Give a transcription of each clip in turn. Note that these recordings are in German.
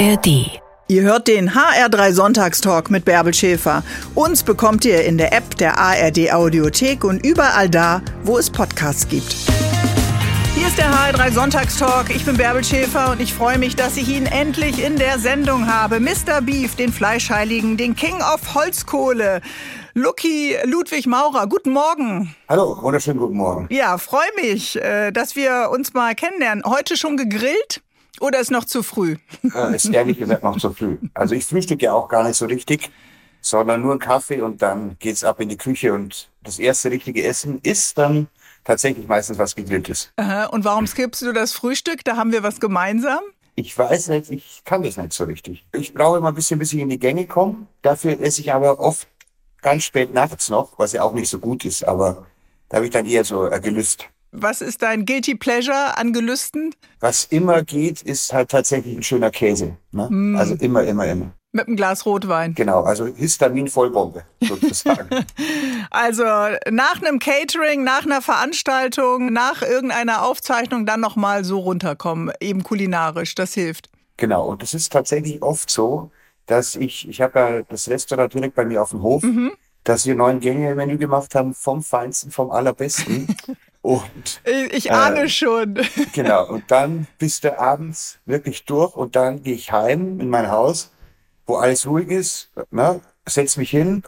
ARD. Ihr hört den HR3 Sonntagstalk mit Bärbel Schäfer. Uns bekommt ihr in der App der ARD Audiothek und überall da, wo es Podcasts gibt. Hier ist der HR3 Sonntagstalk. Ich bin Bärbel Schäfer und ich freue mich, dass ich ihn endlich in der Sendung habe. Mr. Beef, den Fleischheiligen, den King of Holzkohle. Lucky Ludwig Maurer, guten Morgen. Hallo, wunderschönen guten Morgen. Ja, freue mich, äh, dass wir uns mal kennenlernen. Heute schon gegrillt? Oder ist noch zu früh? Äh, ist ehrlich gesagt noch zu früh. Also ich frühstücke ja auch gar nicht so richtig, sondern nur einen Kaffee und dann geht's ab in die Küche und das erste richtige Essen ist dann tatsächlich meistens was Gegrilltes. Aha, und warum skippst du das Frühstück? Da haben wir was gemeinsam. Ich weiß nicht, ich kann das nicht so richtig. Ich brauche immer ein bisschen, bis ich in die Gänge komme. Dafür esse ich aber oft ganz spät nachts noch, was ja auch nicht so gut ist, aber da habe ich dann eher so Gelüst. Was ist dein Guilty Pleasure an Gelüsten? Was immer geht, ist halt tatsächlich ein schöner Käse. Ne? Also immer, immer, immer. Mit einem Glas Rotwein. Genau, also Histamin-Vollbombe sozusagen. Also nach einem Catering, nach einer Veranstaltung, nach irgendeiner Aufzeichnung dann nochmal so runterkommen, eben kulinarisch, das hilft. genau, und es ist tatsächlich oft so, dass ich, ich habe ja das Restaurant direkt bei mir auf dem Hof, dass wir neun Gänge im Menü gemacht haben, vom Feinsten, vom Allerbesten. und Ich, ich ahne schon. Genau, und dann bist du abends wirklich durch und dann gehe ich heim in mein Haus, wo alles ruhig ist, ne, setz mich hin,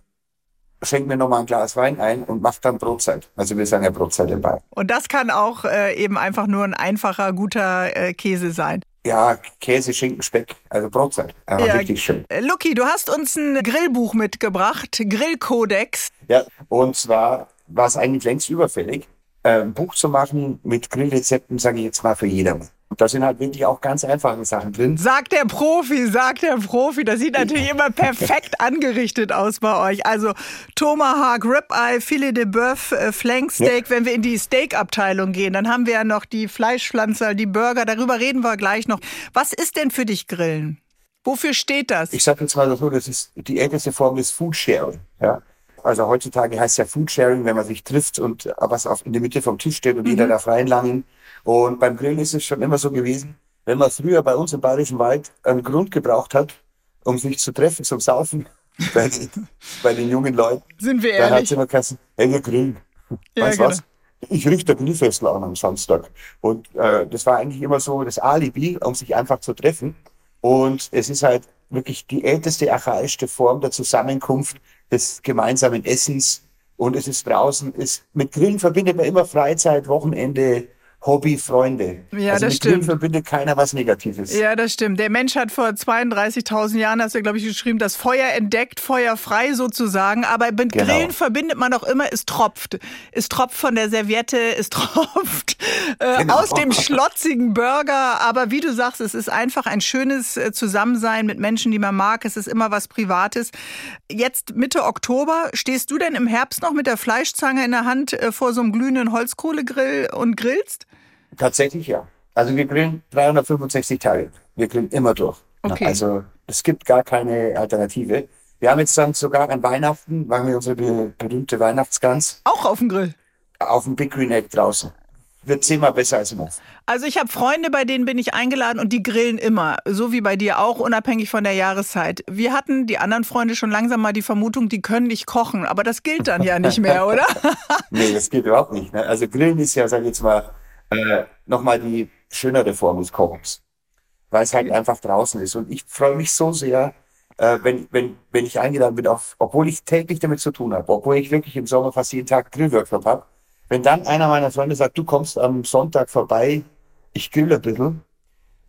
schenk mir nochmal ein Glas Wein ein und mach dann Brotzeit. Also wir sagen ja Brotzeit dabei. Und das kann auch äh, eben einfach nur ein einfacher, guter äh, Käse sein. Ja, Käse, Schinken, Speck, also Brotzeit. Einfach Ja. richtig schön. Äh, Lucky, du hast uns ein Grillbuch mitgebracht, Grillkodex. Ja, und zwar war es eigentlich längst überfällig, äh, ein Buch zu machen mit Grillrezepten, sage ich jetzt mal, für jedermann. Und da sind halt wirklich auch ganz einfache Sachen drin. Sagt der Profi, sagt der Profi. Das sieht natürlich immer perfekt angerichtet aus bei euch. Also Tomahawk, Ribeye, Filet de Boeuf, äh, Flanksteak. Wenn wir in die Steak-Abteilung gehen, dann haben wir ja noch die Fleischpflanzer, die Burger. Darüber reden wir gleich noch. Was ist denn für dich Grillen? Wofür steht das? Ich sage jetzt mal so, das ist die älteste Form des Foodsharing. Ja? Also heutzutage heißt ja Foodsharing, wenn man sich trifft und was auf, in der Mitte vom Tisch steht und jeder darf reinlangen. Und beim Grillen ist es schon immer so gewesen, wenn man früher bei uns im Bayerischen Wald einen Grund gebraucht hat, um sich zu treffen zum Saufen bei, den- bei den jungen Leuten, Sind wir dann hat ehrlich? es immer gesagt, hey, wir grillen. Ja, weißt genau. was? Ich richte Grillfessel an am Samstag. Und äh, das war eigentlich immer so das Alibi, um sich einfach zu treffen. Und es ist halt wirklich die älteste, archaischste Form der Zusammenkunft des gemeinsamen Essens. Und es ist draußen, ist, mit Grillen verbindet man immer Freizeit, Wochenende, Hobby, Freunde. Ja, also das mit Grillen stimmt. verbindet keiner was Negatives. Ja, das stimmt. Der Mensch hat vor 32.000 Jahren, hast du, glaube ich, geschrieben, das Feuer entdeckt, feuerfrei sozusagen. Aber mit Genau. Grillen verbindet man doch immer, es tropft. Es tropft von der Serviette, es tropft äh, Genau. aus dem schlotzigen Burger. Aber wie du sagst, es ist einfach ein schönes äh, Zusammensein mit Menschen, die man mag. Es ist immer was Privates. Jetzt Mitte Oktober, stehst du denn im Herbst noch mit der Fleischzange in der Hand äh, vor so einem glühenden Holzkohlegrill und grillst? Tatsächlich ja. Also wir grillen 365 Tage. Wir grillen immer durch. Okay. Also es gibt gar keine Alternative. Wir haben jetzt dann sogar an Weihnachten, machen wir unsere be berühmte Weihnachtsgans Auch auf dem Grill. auf dem Big Green Egg draußen. Wird zehnmal besser als im Ofen. Also ich habe Freunde, bei denen bin ich eingeladen und die grillen immer, so wie bei dir auch, unabhängig von der Jahreszeit. Wir hatten, die anderen Freunde, schon langsam mal die Vermutung, die können nicht kochen, aber das gilt dann ja nicht mehr, oder? Nee, das geht überhaupt nicht. Ne? Also Grillen ist ja, sag ich jetzt mal, äh, nochmal die schönere Form des Kochens. Weil es halt einfach draußen ist. Und ich freue mich so sehr, äh, wenn, wenn, wenn ich eingeladen bin, auf, obwohl ich täglich damit zu tun habe, obwohl ich wirklich im Sommer fast jeden Tag Grillworkshop habe, wenn dann einer meiner Freunde sagt, du kommst am Sonntag vorbei, ich grill ein bisschen,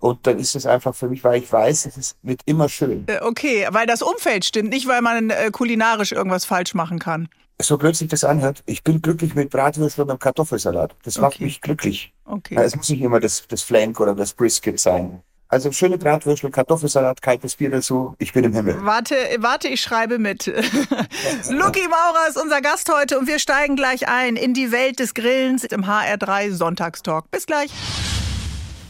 und dann ist es einfach für mich, weil ich weiß, es ist, wird immer schön. Äh, okay, weil das Umfeld stimmt, nicht weil man äh, kulinarisch irgendwas falsch machen kann. So blöd sich das anhört, ich bin glücklich mit Bratwürsten und einem Kartoffelsalat. Das macht Okay. mich glücklich. Okay. Es muss nicht immer das, das Flank oder das Brisket sein. Also schöne Bratwürstel, Kartoffelsalat, kaltes Bier dazu. Ich bin im Himmel. Warte, warte, ich schreibe mit. Lucky Maurer ist unser Gast heute und wir steigen gleich ein in die Welt des Grillens im HR3 Sonntagstalk. Bis gleich.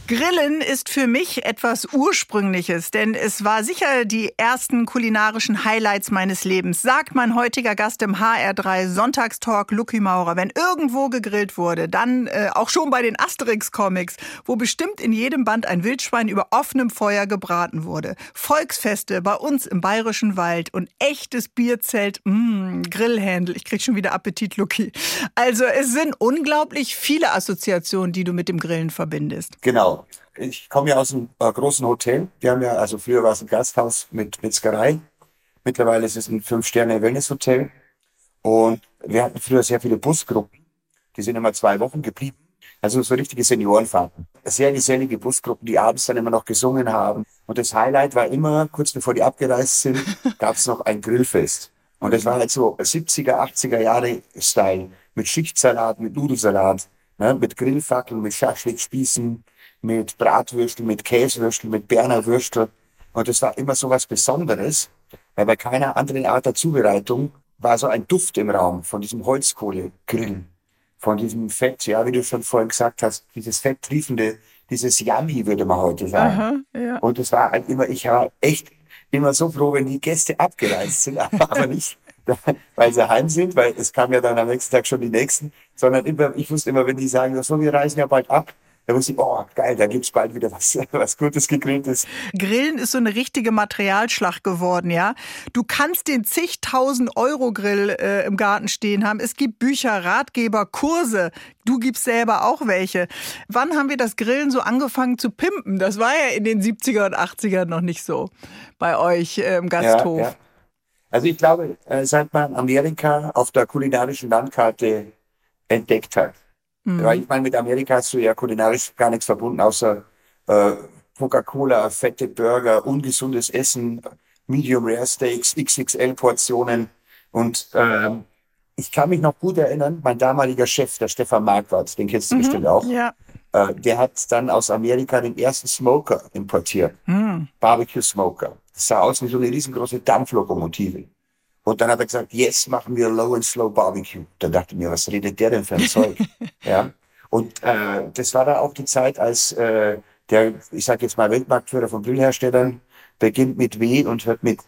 Grillen ist für mich etwas Ursprüngliches, denn es war sicher die ersten kulinarischen Highlights meines Lebens, sagt mein heutiger Gast im HR3 Sonntagstalk Lucky Maurer. Wenn irgendwo gegrillt wurde, dann äh, auch schon bei den Asterix-Comics, wo bestimmt in jedem Band ein Wildschwein über offenem Feuer gebraten wurde. Volksfeste bei uns im Bayerischen Wald und echtes Bierzelt, mh, mm, Grillhändel. Ich krieg schon wieder Appetit, Lucky. Also es sind unglaublich viele Assoziationen, die du mit dem Grillen verbindest. Genau. Ich komme ja aus einem äh, großen Hotel. Wir haben ja, also früher war es ein Gasthaus mit Metzgerei. Mittlerweile ist es ein Fünf-Sterne-Wellness-Hotel. Und wir hatten früher sehr viele Busgruppen. Die sind immer zwei Wochen geblieben. Also so richtige Seniorenfahrten. Sehr gesellige Busgruppen, die abends dann immer noch gesungen haben. Und das Highlight war immer, kurz bevor die abgereist sind, gab es noch ein Grillfest. Und das war halt so 70er, 80er Jahre Style. Mit Schichtsalat, mit Nudelsalat, ne, mit Grillfackeln, mit Schaschlikspießen, mit Bratwürstel, mit Käsewürstel, mit Berner Würstel. Und das war immer so was Besonderes, weil bei keiner anderen Art der Zubereitung war so ein Duft im Raum von diesem Holzkohlegrill, von diesem Fett, ja, wie du schon vorhin gesagt hast, dieses fetttriefende, dieses Yummy, würde man heute sagen. Aha, ja. Und das war halt immer, ich war echt immer so froh, wenn die Gäste abgereist sind, aber nicht, weil sie heim sind, weil es kam ja dann am nächsten Tag schon die nächsten, sondern immer, ich wusste immer, wenn die sagen, so, wir reisen ja bald ab, da muss ich, oh geil, da gibt's bald wieder was, was Gutes gegrilltes. Grillen ist so eine richtige Materialschlacht geworden, ja. Du kannst den zigtausend Euro Grill äh, im Garten stehen haben. Es gibt Bücher, Ratgeber, Kurse. Du gibst selber auch welche. Wann haben wir das Grillen so angefangen zu pimpen? Das war ja in den 70er und 80er noch nicht so bei euch äh, im Gasthof. Ja, ja. Also ich glaube, äh, seit man Amerika auf der kulinarischen Landkarte entdeckt hat, Mhm. Weil ich meine, mit Amerika hast du ja kulinarisch gar nichts verbunden, außer äh, Coca-Cola, fette Burger, ungesundes Essen, Medium Rare Steaks, XXL-Portionen. Und ähm, ich kann mich noch gut erinnern, mein damaliger Chef, der Stefan Marquardt, den kennst du mhm, bestimmt auch, ja. äh, der hat dann aus Amerika den ersten Smoker importiert. Mhm. Barbecue Smoker. Das sah aus wie so eine riesengroße Dampflokomotive. Und dann hat er gesagt, jetzt machen wir Low and Slow Barbecue. Dann dachte ich mir, was redet der denn für ein Zeug? ja. Und äh, das war da auch die Zeit, als äh, der, ich sage jetzt mal, Weltmarktführer von Grillherstellern beginnt mit W und hört mit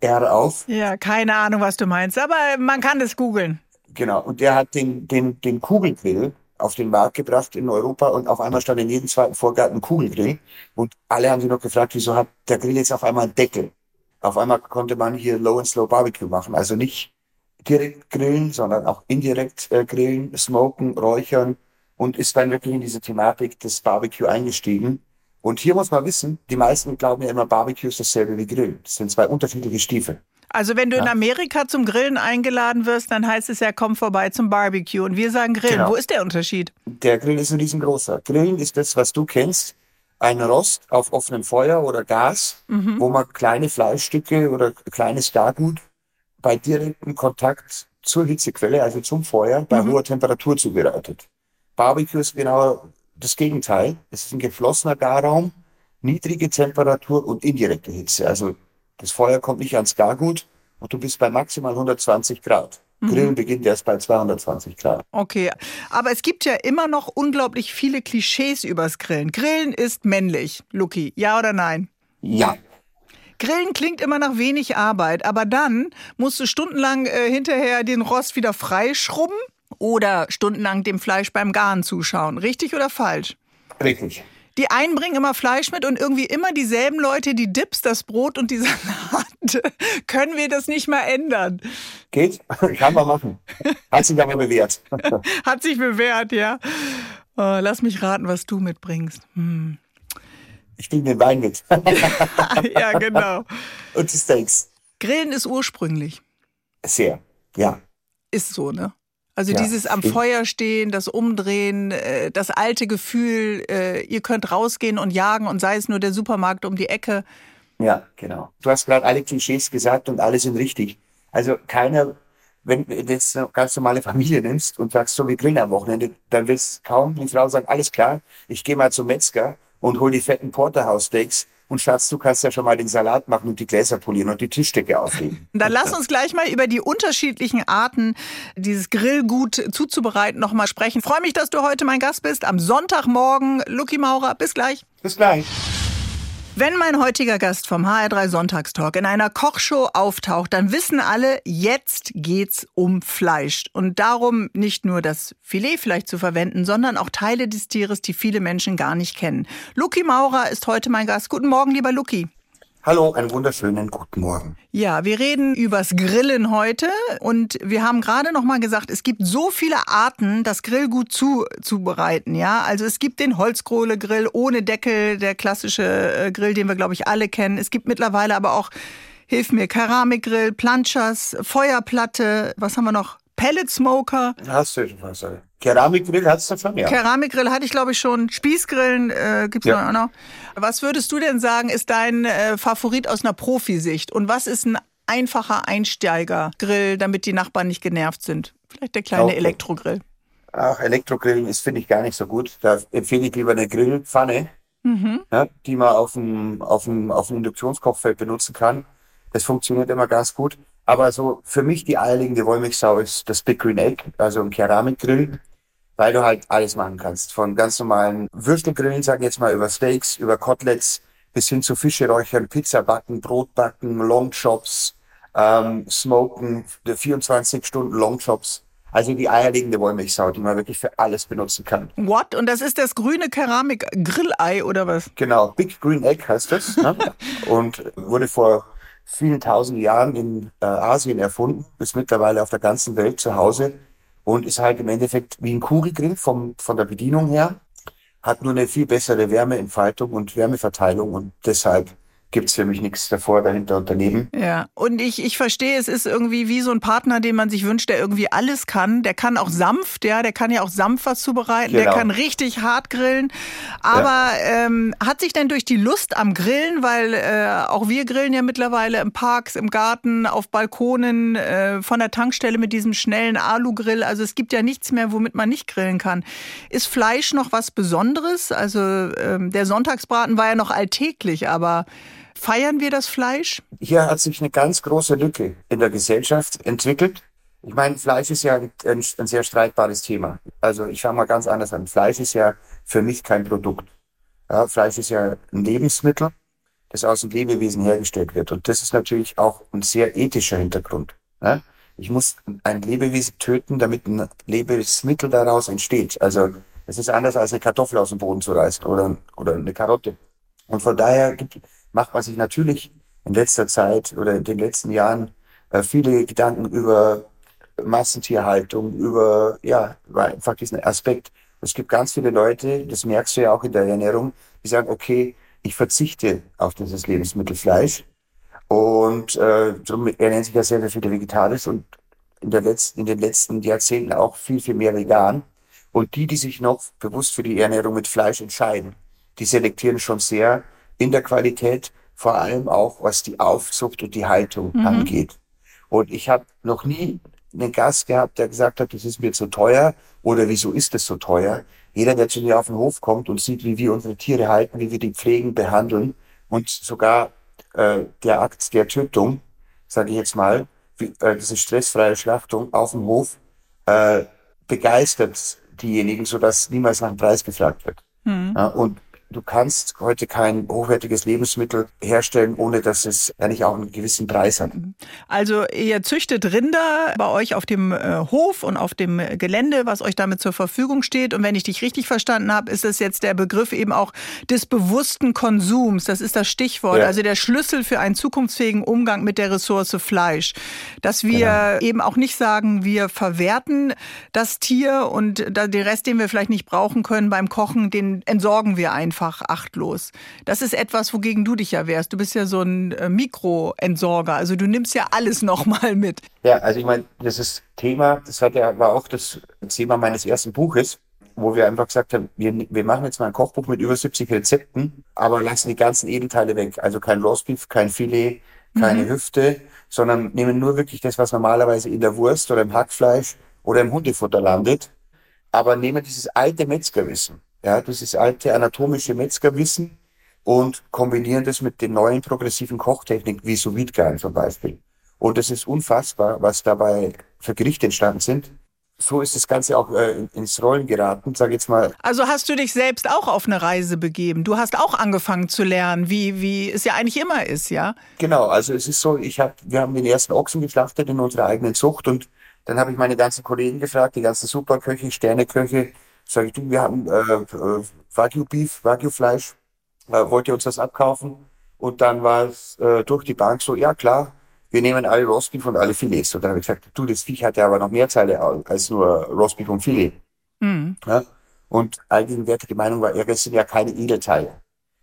R auf. Ja, keine Ahnung, was du meinst, aber man kann das googeln. Genau. Und der hat den, den, den Kugelgrill auf den Markt gebracht in Europa und auf einmal stand in jedem zweiten Vorgarten ein Kugelgrill. Und alle haben sich noch gefragt, wieso hat der Grill jetzt auf einmal einen Deckel? Auf einmal konnte man hier Low and Slow Barbecue machen. Also nicht direkt grillen, sondern auch indirekt äh, grillen, smoken, räuchern und ist dann wirklich in diese Thematik des Barbecue eingestiegen. Und hier muss man wissen, die meisten glauben ja immer, Barbecue ist dasselbe wie Grillen. Das sind zwei unterschiedliche Stiefel. Also wenn du ja. in Amerika zum Grillen eingeladen wirst, dann heißt es ja, komm vorbei zum Barbecue. Und wir sagen Grillen. Genau. Wo ist der Unterschied? Der Grill ist ein riesengroßer. Grillen ist das, was du kennst ein Rost auf offenem Feuer oder Gas, mhm. wo man kleine Fleischstücke oder kleines Gargut bei direktem Kontakt zur Hitzequelle, also zum Feuer, bei mhm. hoher Temperatur zubereitet. Barbecue ist genau das Gegenteil. Es ist ein geflossener Garraum, niedrige Temperatur und indirekte Hitze. Also das Feuer kommt nicht ans Gargut und du bist bei maximal 120 Grad. Mhm. Grillen beginnt erst bei 220 Grad. Okay, aber es gibt ja immer noch unglaublich viele Klischees übers Grillen. Grillen ist männlich, Lucky, ja oder nein? Ja. Grillen klingt immer nach wenig Arbeit, aber dann musst du stundenlang äh, hinterher den Rost wieder freischrubben oder stundenlang dem Fleisch beim Garen zuschauen. Richtig oder falsch? Richtig. Die einen bringen immer Fleisch mit und irgendwie immer dieselben Leute, die Dips, das Brot und die Salate. Können wir das nicht mal ändern? Geht, kann man machen. Hat sich aber bewährt. Hat sich bewährt, ja. Oh, lass mich raten, was du mitbringst. Hm. Ich bringe den Wein mit. ja, genau. Und die Steaks. Grillen ist ursprünglich. Sehr, ja. Ist so, ne? Also ja, dieses am Feuer stehen, das Umdrehen, äh, das alte Gefühl, äh, ihr könnt rausgehen und jagen und sei es nur der Supermarkt um die Ecke. Ja, genau. Du hast gerade alle Klischees gesagt und alle sind richtig. Also keiner, wenn du jetzt eine ganz normale Familie nimmst und sagst, so wie grillen am Wochenende, dann willst kaum die Frau sagen, alles klar, ich gehe mal zum Metzger und hol die fetten Porterhouse Steaks Und Schatz, du kannst ja schon mal den Salat machen und die Gläser polieren und die Tischdecke auflegen. Dann lass uns gleich mal über die unterschiedlichen Arten, dieses Grillgut zuzubereiten, nochmal sprechen. Freue mich, dass du heute mein Gast bist. Am Sonntagmorgen, Lucky Maurer. Bis gleich. Bis gleich. Wenn mein heutiger Gast vom HR3 Sonntagstalk in einer Kochshow auftaucht, dann wissen alle, jetzt geht's um Fleisch. Und darum nicht nur das Filet vielleicht zu verwenden, sondern auch Teile des Tieres, die viele Menschen gar nicht kennen. Luki Maurer ist heute mein Gast. Guten Morgen, lieber Luki. Hallo, einen wunderschönen guten Morgen. Ja, wir reden übers Grillen heute und wir haben gerade noch mal gesagt, es gibt so viele Arten, das Grillgut zuzubereiten, ja? Also es gibt den Holzkohlegrill ohne Deckel, der klassische äh, Grill, den wir glaube ich alle kennen. Es gibt mittlerweile aber auch Hilf mir, Keramikgrill, Planchas, Feuerplatte, was haben wir noch? Pellet Smoker. Hast du schon was? Keramikgrill hattest du schon, ja. Keramikgrill hatte ich, glaube ich, schon. Spießgrillen äh, gibt's ja. auch noch. Was würdest du denn sagen, ist dein äh, Favorit aus einer Profisicht? Und was ist ein einfacher Einsteigergrill, damit die Nachbarn nicht genervt sind? Vielleicht der kleine okay. Elektrogrill. Ach, Elektrogrillen ist, finde ich, gar nicht so gut. Da empfehle ich lieber eine Grillpfanne, mhm. ja, die man auf dem, auf dem, auf dem Induktionskochfeld benutzen kann. Das funktioniert immer ganz gut. Aber so für mich die eierlegende Wollmilchsau ist das Big Green Egg, also ein Keramikgrill, weil du halt alles machen kannst. Von ganz normalen Würstelgrillen, sagen jetzt mal, über Steaks, über Koteletts, bis hin zu Fische räuchern, Pizza backen, Brot backen, Longchops, ähm, Smoken, 24 Stunden Longchops. Also die eierlegende Wollmilchsau, die man wirklich für alles benutzen kann. What? Und das ist das grüne Keramik-Grillei oder was? Genau, Big Green Egg heißt das. ne? Und wurde vor vielen tausend Jahren in äh, Asien erfunden, ist mittlerweile auf der ganzen Welt zu Hause und ist halt im Endeffekt wie ein Kugelgrill vom, von der Bedienung her, hat nur eine viel bessere Wärmeentfaltung und Wärmeverteilung und deshalb gibt es für mich nichts davor, dahinter unternehmen. Ja, und ich, ich verstehe, es ist irgendwie wie so ein Partner, den man sich wünscht, der irgendwie alles kann. Der kann auch sanft, ja, der kann ja auch sanft was zubereiten, genau. der kann richtig hart grillen. Aber ja. ähm, hat sich denn durch die Lust am Grillen, weil äh, auch wir grillen ja mittlerweile im Parks, im Garten, auf Balkonen, äh, von der Tankstelle mit diesem schnellen Alu-Grill. Also es gibt ja nichts mehr, womit man nicht grillen kann. Ist Fleisch noch was Besonderes? Also ähm, der Sonntagsbraten war ja noch alltäglich, aber Feiern wir das Fleisch? Hier hat sich eine ganz große Lücke in der Gesellschaft entwickelt. Ich meine, Fleisch ist ja ein, ein sehr streitbares Thema. Also ich fange mal ganz anders an. Fleisch ist ja für mich kein Produkt. Ja, Fleisch ist ja ein Lebensmittel, das aus dem Lebewesen hergestellt wird. Und das ist natürlich auch ein sehr ethischer Hintergrund. Ja? Ich muss ein Lebewesen töten, damit ein Lebensmittel daraus entsteht. Also es ist anders als eine Kartoffel aus dem Boden zu reißen oder, oder eine Karotte. Und von daher gibt, macht man sich natürlich in letzter Zeit oder in den letzten Jahren äh, viele Gedanken über Massentierhaltung, über, ja, über einfach diesen Aspekt. Es gibt ganz viele Leute, das merkst du ja auch in der Ernährung, die sagen, okay, ich verzichte auf dieses Lebensmittel Fleisch. Und äh, darum ernähren sich ja sehr, sehr viele vegetarisch und in, der letzten, in den letzten Jahrzehnten auch viel, viel mehr vegan. Und die, die sich noch bewusst für die Ernährung mit Fleisch entscheiden, die selektieren schon sehr in der Qualität, vor allem auch was die Aufzucht und die Haltung mhm. angeht. Und ich habe noch nie einen Gast gehabt, der gesagt hat, das ist mir zu teuer oder wieso ist das so teuer. Jeder, der zu mir auf den Hof kommt und sieht, wie wir unsere Tiere halten, wie wir die pflegen, behandeln und sogar äh, der Akt der Tötung, sage ich jetzt mal, wie, äh, diese stressfreie Schlachtung auf dem Hof, äh, begeistert diejenigen, sodass niemals nach dem Preis gefragt wird. Mhm. Ja, und Du kannst heute kein hochwertiges Lebensmittel herstellen, ohne dass es eigentlich auch einen gewissen Preis hat. Also ihr züchtet Rinder bei euch auf dem äh, Hof und auf dem Gelände, was euch damit zur Verfügung steht. Und wenn ich dich richtig verstanden habe, ist es jetzt der Begriff eben auch des bewussten Konsums. Das ist das Stichwort. Ja. Also der Schlüssel für einen zukunftsfähigen Umgang mit der Ressource Fleisch. Dass wir genau. eben auch nicht sagen, wir verwerten das Tier und den Rest, den wir vielleicht nicht brauchen können beim Kochen, den entsorgen wir einfach einfach achtlos. Das ist etwas, wogegen du dich ja wehrst. Du bist ja so ein äh, Mikroentsorger, also du nimmst ja alles nochmal mit. Ja, also ich meine, das ist Thema, das hat ja, war auch das Thema meines ersten Buches, wo wir einfach gesagt haben, wir, wir machen jetzt mal ein Kochbuch mit über 70 Rezepten, aber lassen die ganzen Edelteile weg. Also kein Roastbeef, kein Filet, keine mhm. Hüfte, sondern nehmen nur wirklich das, was normalerweise in der Wurst oder im Hackfleisch oder im Hundefutter landet, aber nehmen dieses alte Metzgerwissen. Ja, das ist alte anatomische Metzgerwissen, und kombinieren das mit den neuen progressiven Kochtechniken wie sous vide zum Beispiel. Und es ist unfassbar, was dabei für Gerichte entstanden sind. So ist das Ganze auch äh, ins Rollen geraten, sag jetzt mal. Also hast du dich selbst auch auf eine Reise begeben. Du hast auch angefangen zu lernen, wie, wie es ja eigentlich immer ist, ja? Genau, also es ist so, ich hab, wir haben den ersten Ochsen geschlachtet in unserer eigenen Zucht und dann habe ich meine ganzen Kollegen gefragt, die ganzen Superköche, Sterneköche, sage ich, du, wir haben äh, äh, Wagyu Beef, Wagyu Fleisch, äh, wollt ihr uns das abkaufen? Und dann war es äh, durch die Bank so, ja klar, wir nehmen alle Rostbeef und alle Filets. Und dann habe ich gesagt, du, das Viech hat ja aber noch mehr Teile als nur Rostbeef und Filet. Mhm. Ja? Und allgegenwärtige Meinung war, ja, das sind ja keine Edelteile.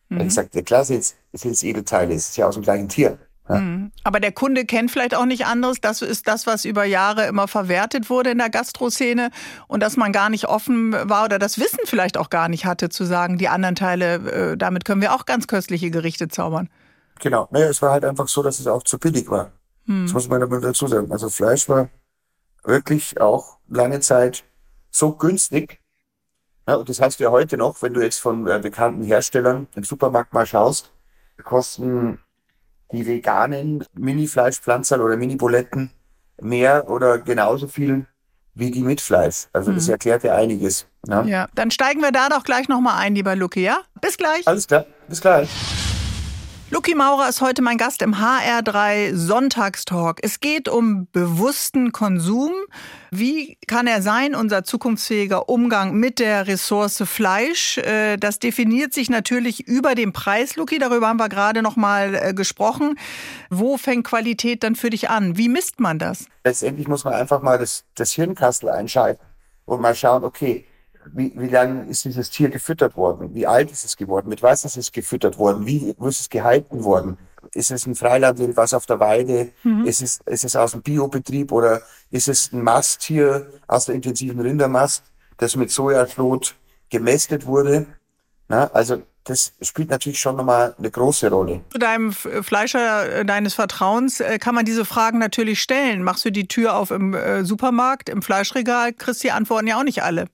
Mhm. Und ich sagte, ja, klar sind es Edelteile, es ist ja aus dem gleichen Tier. Ja. Mhm. Aber der Kunde kennt vielleicht auch nicht anderes. Das ist das, was über Jahre immer verwertet wurde in der Gastroszene und dass man gar nicht offen war oder das Wissen vielleicht auch gar nicht hatte, zu sagen, die anderen Teile, äh, damit können wir auch ganz köstliche Gerichte zaubern. Genau. Naja, es war halt einfach so, dass es auch zu billig war. Hm. Das muss man aber dazu sagen. Also Fleisch war wirklich auch lange Zeit so günstig. Ja, und das heißt ja heute noch, wenn du jetzt von äh, bekannten Herstellern im Supermarkt mal schaust, kosten die veganen Mini-Fleischpflanzer oder Mini-Buletten mehr oder genauso viel wie die mit Fleisch. Also das hm. erklärt ja einiges. Ja. ja, dann steigen wir da doch gleich nochmal ein, lieber Luki, ja? Bis gleich. Alles klar, bis gleich. Luki Maurer ist heute mein Gast im HR3 Sonntagstalk. Es geht um bewussten Konsum. Wie kann er sein, unser zukunftsfähiger Umgang mit der Ressource Fleisch? Äh, das definiert sich natürlich über den Preis, Luki. Darüber haben wir gerade noch mal äh, gesprochen. Wo fängt Qualität dann für dich an? Wie misst man das? Letztendlich muss man einfach mal das, das Hirnkastel einschalten und mal schauen, okay, wie, wie lange ist dieses Tier gefüttert worden? Wie alt ist es geworden? Mit was ist es gefüttert worden? Wie ist es gehalten worden? Ist es ein Freilandwild, was auf der Weide? Mhm. Ist, es, ist es aus dem Biobetrieb oder ist es ein Masttier aus der intensiven Rindermast, das mit Sojaschlot gemästet wurde? Na, also das spielt natürlich schon nochmal eine große Rolle. Zu deinem Fleischer äh, deines Vertrauens äh, kann man diese Fragen natürlich stellen. Machst du die Tür auf im äh, Supermarkt, im Fleischregal, kriegst die Antworten ja auch nicht alle.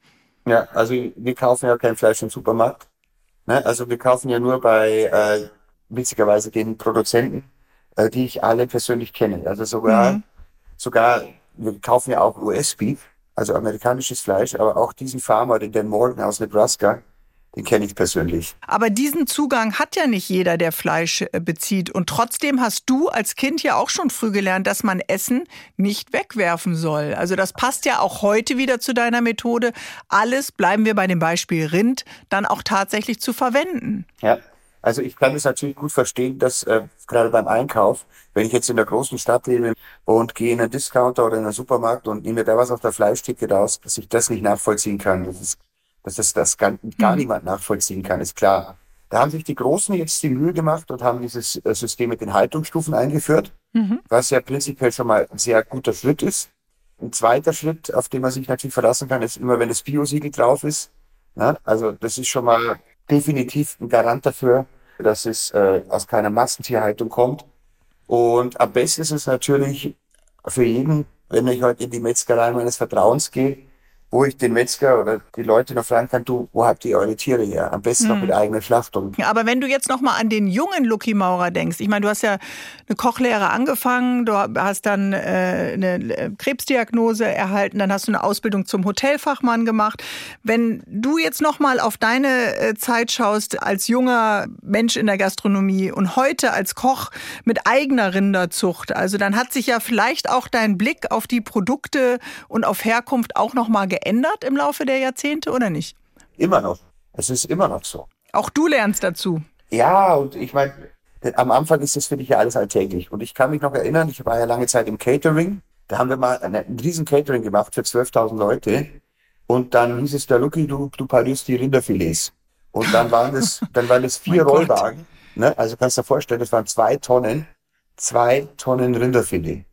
Ja, also wir kaufen ja kein Fleisch im Supermarkt. Ne? Also wir kaufen ja nur bei äh, witzigerweise den Produzenten, äh, die ich alle persönlich kenne. Also sogar, mhm. sogar, wir kaufen ja auch US-Beef, also amerikanisches Fleisch, aber auch diesen Farmer, den Dan Morgan aus Nebraska, den kenne ich persönlich. Aber diesen Zugang hat ja nicht jeder, der Fleisch äh, bezieht. Und trotzdem hast du als Kind ja auch schon früh gelernt, dass man Essen nicht wegwerfen soll. Also das passt ja auch heute wieder zu deiner Methode. Alles, bleiben wir bei dem Beispiel Rind, dann auch tatsächlich zu verwenden. Ja. Also ich kann es natürlich gut verstehen, dass äh, gerade beim Einkauf, wenn ich jetzt in der großen Stadt lebe und gehe in einen Discounter oder in einen Supermarkt und nehme da was auf der Fleischtheke raus, dass ich das nicht nachvollziehen kann. Das ist dass das, das gar, gar mhm. niemand nachvollziehen kann, ist klar. Da haben sich die Großen jetzt die Mühe gemacht und haben dieses äh, System mit den Haltungsstufen eingeführt, mhm. was ja prinzipiell schon mal ein sehr guter Schritt ist. Ein zweiter Schritt, auf den man sich natürlich verlassen kann, ist immer, wenn das Biosiegel drauf ist. Ja, also das ist schon mal definitiv ein Garant dafür, dass es äh, aus keiner Massentierhaltung kommt. Und am besten ist es natürlich für jeden, wenn ich heute in die Metzgerei meines Vertrauens gehe, wo ich den Metzger oder die Leute noch fragen kann, du, wo habt ihr eure Tiere her? Am besten hm. noch mit eigener Schlachtung. Aber wenn du jetzt noch mal an den jungen Lucky Maurer denkst, ich meine, du hast ja eine Kochlehre angefangen, du hast dann äh, eine Krebsdiagnose erhalten, dann hast du eine Ausbildung zum Hotelfachmann gemacht. Wenn du jetzt noch mal auf deine äh, Zeit schaust als junger Mensch in der Gastronomie und heute als Koch mit eigener Rinderzucht, also dann hat sich ja vielleicht auch dein Blick auf die Produkte und auf Herkunft auch noch mal geändert im Laufe der Jahrzehnte oder nicht? Immer noch. Es ist immer noch so. Auch du lernst dazu. Ja, und ich meine, am Anfang ist das für dich ja alles alltäglich. Und ich kann mich noch erinnern, ich war ja lange Zeit im Catering. Da haben wir mal einen riesen Catering gemacht für 12.000 Leute. Und dann hieß es, der Lucky, du, du parierst die Rinderfilets. Und dann waren das, dann waren das vier Rollwagen. Ne? Also kannst du dir vorstellen, das waren zwei Tonnen, zwei Tonnen Rinderfilet.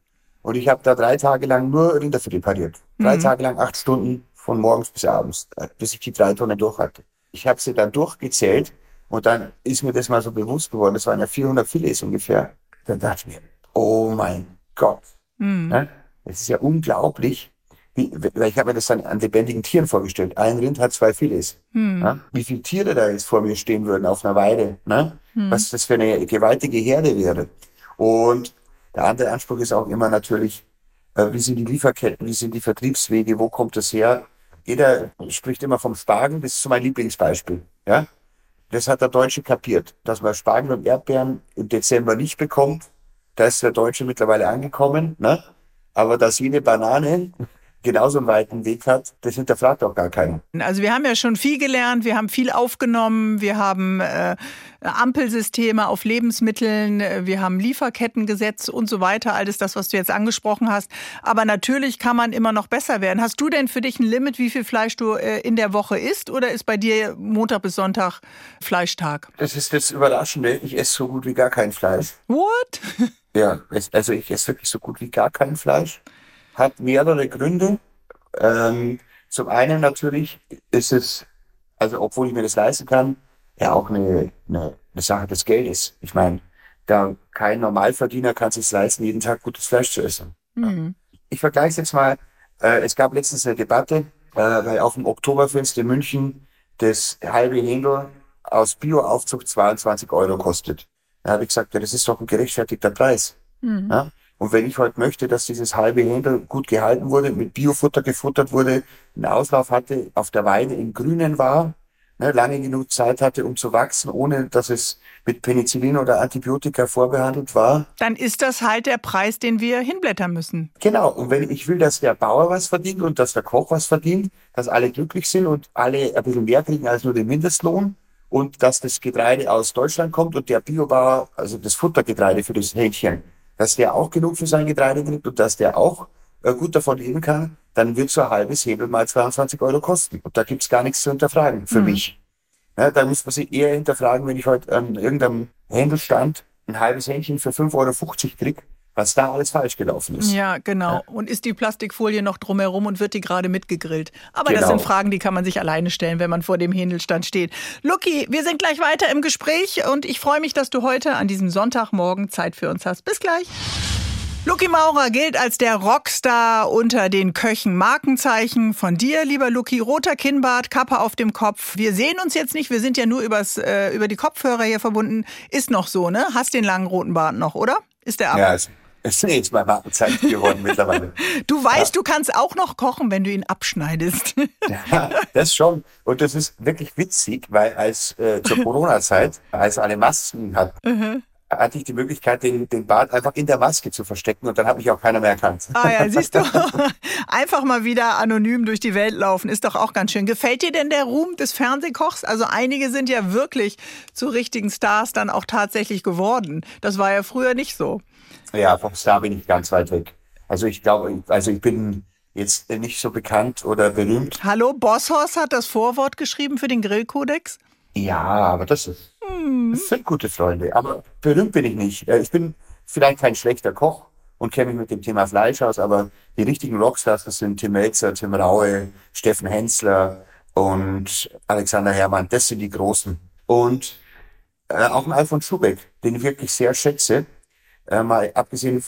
Und ich habe da drei Tage lang nur Rinderfilet pariert. Drei mhm. Tage lang acht Stunden von morgens bis abends, äh, bis ich die drei Tonnen durch hatte. Ich habe sie dann durchgezählt und dann ist mir das mal so bewusst geworden. Das waren ja 400 Filets ungefähr. Dann dachte ich mir, oh mein Gott. Mhm. Das ist ja unglaublich. Wie, weil ich habe mir das dann an lebendigen Tieren vorgestellt. Ein Rind hat zwei Filets. Mhm. Wie viele Tiere da jetzt vor mir stehen würden auf einer Weide. Ne? hm. was das für eine gewaltige Herde wäre. Und der andere Anspruch ist auch immer natürlich, wie sind die Lieferketten, wie sind die Vertriebswege, wo kommt das her? Jeder spricht immer vom Spargel, das ist so mein Lieblingsbeispiel. Ja? Das hat der Deutsche kapiert, dass man Spargel und Erdbeeren im Dezember nicht bekommt. Da ist der Deutsche mittlerweile angekommen. Ne? Aber dass jede Banane genauso einen weiten Weg hat, das hinterfragt auch gar keiner. Also wir haben ja schon viel gelernt, wir haben viel aufgenommen, wir haben äh, Ampelsysteme auf Lebensmitteln, wir haben Lieferkettengesetz und so weiter, alles das, was du jetzt angesprochen hast. Aber natürlich kann man immer noch besser werden. Hast du denn für dich ein Limit, wie viel Fleisch du äh, in der Woche isst oder ist bei dir Montag bis Sonntag Fleischtag? Das ist das Überraschende. Ich esse so gut wie gar kein Fleisch. What? Ja, also ich esse wirklich so gut wie gar kein Fleisch hat mehrere Gründe. Ähm, zum einen natürlich ist es, also obwohl ich mir das leisten kann, ja auch eine, eine, eine Sache des Geldes. Ich meine, da kein Normalverdiener kann sich leisten, jeden Tag gutes Fleisch zu essen. Mhm. Ich vergleiche es jetzt mal. Äh, es gab letztens eine Debatte, äh, weil auf dem Oktoberfest in München das halbe Händel aus Bioaufzucht 22 Euro kostet. Da habe ich gesagt, ja, das ist doch ein gerechtfertigter Preis. Mhm. Ja? Und wenn ich halt möchte, dass dieses halbe Händel gut gehalten wurde, mit Biofutter gefuttert wurde, einen Auslauf hatte, auf der Weide im Grünen war, ne, lange genug Zeit hatte, um zu wachsen, ohne dass es mit Penicillin oder Antibiotika vorbehandelt war. Dann ist das halt der Preis, den wir hinblättern müssen. Genau. Und wenn ich will, dass der Bauer was verdient und dass der Koch was verdient, dass alle glücklich sind und alle ein bisschen mehr kriegen als nur den Mindestlohn und dass das Getreide aus Deutschland kommt und der Biobauer, also das Futtergetreide für das Hähnchen, dass der auch genug für sein Getreide kriegt und dass der auch äh, gut davon leben kann, dann wird so ein halbes Hebel mal 22 Euro kosten. Und da gibt's gar nichts zu hinterfragen für mhm. mich. Ja, da muss man sich eher hinterfragen, wenn ich heute an irgendeinem Händelstand ein halbes Hähnchen für 5,50 Euro krieg, was da alles falsch gelaufen ist. Ja, genau. Ja. Und ist die Plastikfolie noch drumherum und wird die gerade mitgegrillt? Aber genau. das sind Fragen, die kann man sich alleine stellen, wenn man vor dem Händelstand steht. Lucky, wir sind gleich weiter im Gespräch und ich freue mich, dass du heute an diesem Sonntagmorgen Zeit für uns hast. Bis gleich. Lucky Maurer gilt als der Rockstar unter den Köchen. Markenzeichen von dir, lieber Lucky. Roter Kinnbart, Kappe auf dem Kopf. Wir sehen uns jetzt nicht, wir sind ja nur übers, äh, über die Kopfhörer hier verbunden. Ist noch so, ne? Hast den langen roten Bart noch, oder? Ist der ab? Ja, ist, ist jetzt mal Markenzeichen geworden mittlerweile. Du weißt, ja. du kannst auch noch kochen, wenn du ihn abschneidest. ja, das schon. Und das ist wirklich witzig, weil als äh, zur Corona-Zeit, als alle Masken hatten, hatte ich die Möglichkeit, den, den Bart einfach in der Maske zu verstecken und dann hat mich auch keiner mehr erkannt. Ah ja, siehst du, einfach mal wieder anonym durch die Welt laufen, ist doch auch ganz schön. Gefällt dir denn der Ruhm des Fernsehkochs? Also einige sind ja wirklich zu richtigen Stars dann auch tatsächlich geworden. Das war ja früher nicht so. Ja, vom Star bin ich ganz weit weg. Also ich glaube, also ich bin jetzt nicht so bekannt oder berühmt. Hallo, Bosshorst hat das Vorwort geschrieben für den Grillkodex? Ja, aber das ist hm. Das sind gute Freunde, aber berühmt bin ich nicht. Äh, ich bin vielleicht kein schlechter Koch und kenne mich mit dem Thema Fleisch aus, aber die richtigen Rockstars, das sind Tim Melzer, Tim Raue, Steffen Hensler und Alexander Herrmann, das sind die Großen. Und äh, auch ein Alfons Schubeck, den ich wirklich sehr schätze, äh, mal abgesehen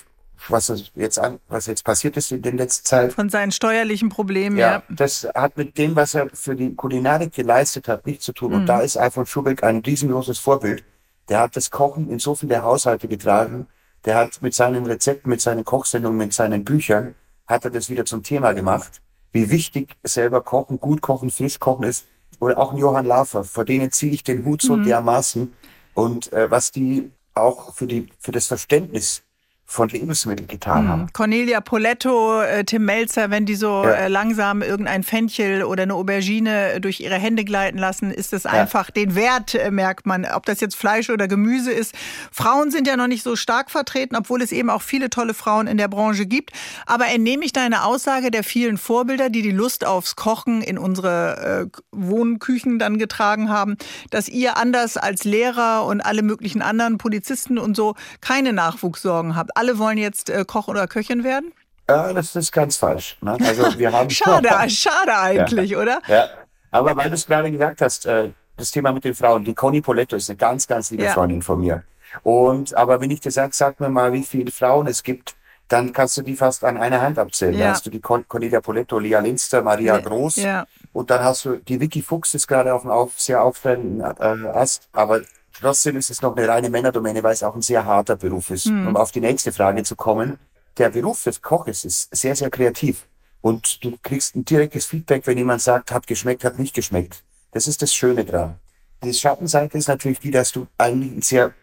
was jetzt an, was jetzt passiert ist in der letzten Zeit. Von seinen steuerlichen Problemen, ja. ja. Das hat mit dem, was er für die Kulinarik geleistet hat, nichts zu tun. Mhm. Und da ist Alfons Schubeck ein riesengroßes Vorbild. Der hat das Kochen in so viele Haushalte getragen. Der hat mit seinen Rezepten, mit seinen Kochsendungen, mit seinen Büchern, hat er das wieder zum Thema gemacht. Wie wichtig selber kochen, gut kochen, frisch kochen ist. Oder auch ein Johann Lafer, vor denen ziehe ich den Hut so mhm. dermaßen. Und äh, was die auch für die, für das Verständnis von Lebensmitteln getan hm. haben. Cornelia Poletto, äh, Tim Melzer, wenn die so ja. äh, langsam irgendein Fenchel oder eine Aubergine durch ihre Hände gleiten lassen, ist es ja. einfach den Wert, äh, merkt man, ob das jetzt Fleisch oder Gemüse ist. Frauen sind ja noch nicht so stark vertreten, obwohl es eben auch viele tolle Frauen in der Branche gibt. Aber entnehme ich deine Aussage der vielen Vorbilder, die die Lust aufs Kochen in unsere äh, Wohnküchen dann getragen haben, dass ihr anders als Lehrer und alle möglichen anderen Polizisten und so keine Nachwuchssorgen habt alle wollen jetzt äh, Koch oder Köchin werden? Ja, das ist ganz falsch. Ne? Also wir haben schade, schade eigentlich, ja. oder? Ja, aber weil du es gerade gesagt hast, äh, das Thema mit den Frauen, die Conny Poletto ist eine ganz, ganz liebe ja. Freundin von mir. Und aber wenn ich dir sage, sag mir mal, wie viele Frauen es gibt, dann kannst du die fast an einer Hand abzählen. Ja. Da hast du die Con Cornelia Poletto, Lia Linster, Maria Groß. Ja. Und dann hast du die Vicky Fuchs ist gerade auf dem auf, sehr auffälligen äh, Ast, aber trotzdem ist es noch eine reine Männerdomäne, weil es auch ein sehr harter Beruf ist. Mhm. Um auf die nächste Frage zu kommen. Der Beruf des Koches ist sehr, sehr kreativ. Und du kriegst ein direktes Feedback, wenn jemand sagt, hat geschmeckt, hat nicht geschmeckt. Das ist das Schöne dran. Die Schattenseite ist natürlich die, dass du eigentlich ein sehr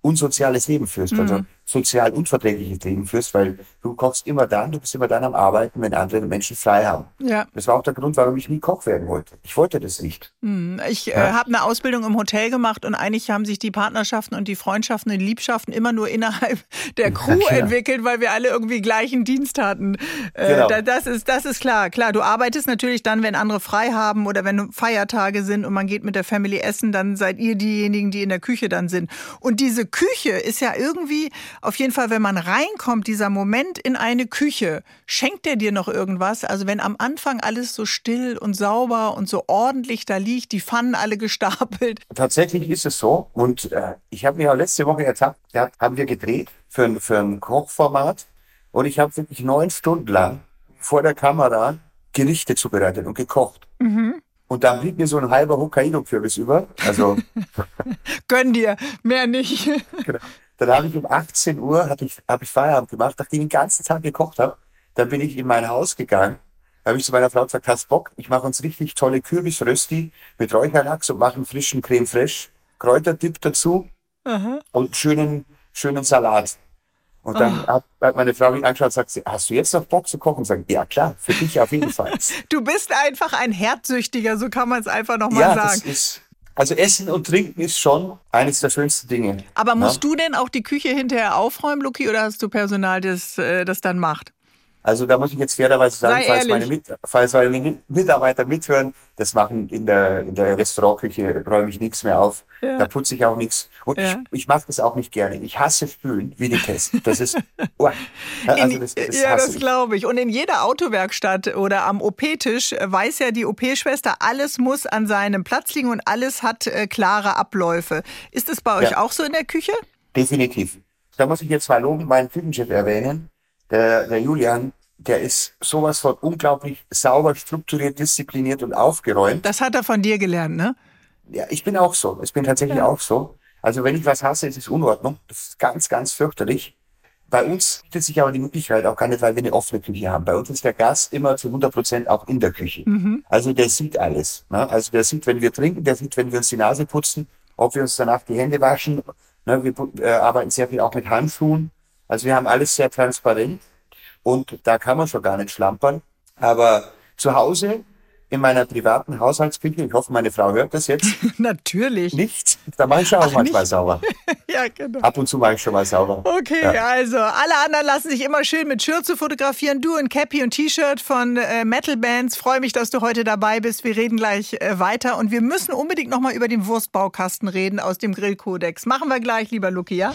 unsoziales Leben führst, mhm. also sozial unverträgliches Leben führst, weil du kochst immer dann, du bist immer dann am Arbeiten, wenn andere Menschen frei haben. Ja. Das war auch der Grund, warum ich nie Koch werden wollte. Ich wollte das nicht. Mhm. Ich äh, ja. äh, habe eine Ausbildung im Hotel gemacht und eigentlich haben sich die Partnerschaften und die Freundschaften und die Liebschaften immer nur innerhalb der Crew ja, entwickelt, weil wir alle irgendwie gleichen Dienst hatten. Äh, genau. das, ist, das ist klar. Klar, du arbeitest natürlich dann, wenn andere frei haben oder wenn Feiertage sind und man geht mit der Family essen, dann seid ihr diejenigen, die in der Küche dann sind. Und diese Küche ist ja irgendwie, auf jeden Fall, wenn man reinkommt, dieser Moment in eine Küche, schenkt der dir noch irgendwas? Also wenn am Anfang alles so still und sauber und so ordentlich da liegt, die Pfannen alle gestapelt. Tatsächlich ist es so. Und äh, ich habe mich auch letzte Woche ertappt, da haben wir gedreht für, für ein Kochformat. Und ich habe wirklich neun Stunden lang vor der Kamera Gerichte zubereitet und gekocht. Mhm. Und da blieb mir so ein halber Hokkaido-Kürbis über. Also. Gönn dir, mehr nicht. genau. Dann habe ich um 18 Uhr hab ich, hab ich Feierabend gemacht, nachdem ich den ganzen Tag gekocht habe. Dann bin ich in mein Haus gegangen. Da habe ich zu meiner Frau gesagt, hast Bock? Ich mache uns richtig tolle Kürbisrösti mit Räucherlachs und mache einen frischen Creme fraiche, Kräuterdip dazu Aha. und schönen, schönen Salat. Und dann oh. hat meine Frau mich angeschaut und sagt, hast du jetzt noch Bock zu kochen? Und sagt, ja klar, für dich auf jeden Fall. du bist einfach ein Herzsüchtiger, so kann man es einfach nochmal ja, sagen. Das ist, also Essen und Trinken ist schon eines der schönsten Dinge. Aber musst ja? du denn auch die Küche hinterher aufräumen, Luki, oder hast du Personal, das äh, das dann macht? Also da muss ich jetzt fairerweise sagen, falls meine, Mit, falls meine, Mitarbeiter mithören, das machen in der, in der Restaurantküche, räume ich nichts mehr auf. Ja. Da putze ich auch nichts. Und ja. ich, ich mache das auch nicht gerne. Ich hasse Spülen wie die Pest. Das ist, oh, also das, das Ja, das glaube ich. Und in jeder Autowerkstatt oder am OP-Tisch weiß ja die OP-Schwester, alles muss an seinem Platz liegen und alles hat äh, klare Abläufe. Ist es bei euch ja. auch so in der Küche? Definitiv. Da muss ich jetzt mal loben, meinen Küchenchef erwähnen der, der Julian, der ist sowas von unglaublich sauber, strukturiert, diszipliniert und aufgeräumt. Das hat er von dir gelernt, ne? Ja, ich bin auch so. Ich bin tatsächlich ja. auch so. Also wenn ich was hasse, ist es Unordnung. Das ist ganz, ganz fürchterlich. Bei uns bietet sich aber die Möglichkeit auch gar nicht, weil wir eine offene Küche haben. Bei uns ist der Gast immer zu 100 Prozent auch in der Küche. Mhm. Also der sieht alles. Ne? Also der sieht, wenn wir trinken, der sieht, wenn wir uns die Nase putzen, ob wir uns danach die Hände waschen. Ne? Wir äh, arbeiten sehr viel auch mit Handschuhen. Also wir haben alles sehr transparent und da kann man schon gar nicht schlampern. Aber zu Hause in meiner privaten Haushaltsküche, ich hoffe, meine Frau hört das jetzt. Natürlich. Nichts. Da mache ich schon auch Ach, manchmal nicht? sauber. ja, genau. Ab und zu mache ich schon mal sauber. Okay, ja. also alle anderen lassen sich immer schön mit Schürze fotografieren. Du in Cappy und T-Shirt von äh, Metal Bands. Freue mich, dass du heute dabei bist. Wir reden gleich äh, weiter und wir müssen unbedingt nochmal über den Wurstbaukasten reden aus dem Grillkodex. Machen wir gleich, lieber Luki, ja?